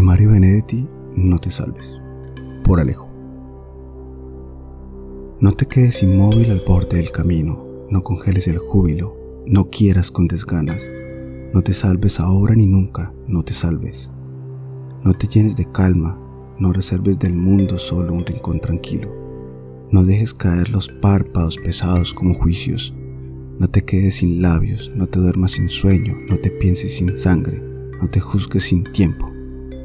Mario Benedetti, No te salves. Por Alejo. No te quedes inmóvil al borde del camino, no congeles el júbilo, no quieras con desganas, no te salves ahora ni nunca, no te salves. No te llenes de calma, no reserves del mundo solo un rincón tranquilo. No dejes caer los párpados pesados como juicios. No te quedes sin labios, no te duermas sin sueño, no te pienses sin sangre, no te juzgues sin tiempo.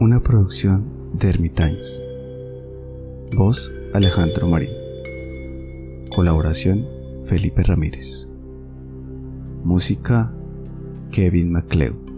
Una producción de Ermitaños. Voz Alejandro Marín. Colaboración Felipe Ramírez. Música Kevin MacLeod.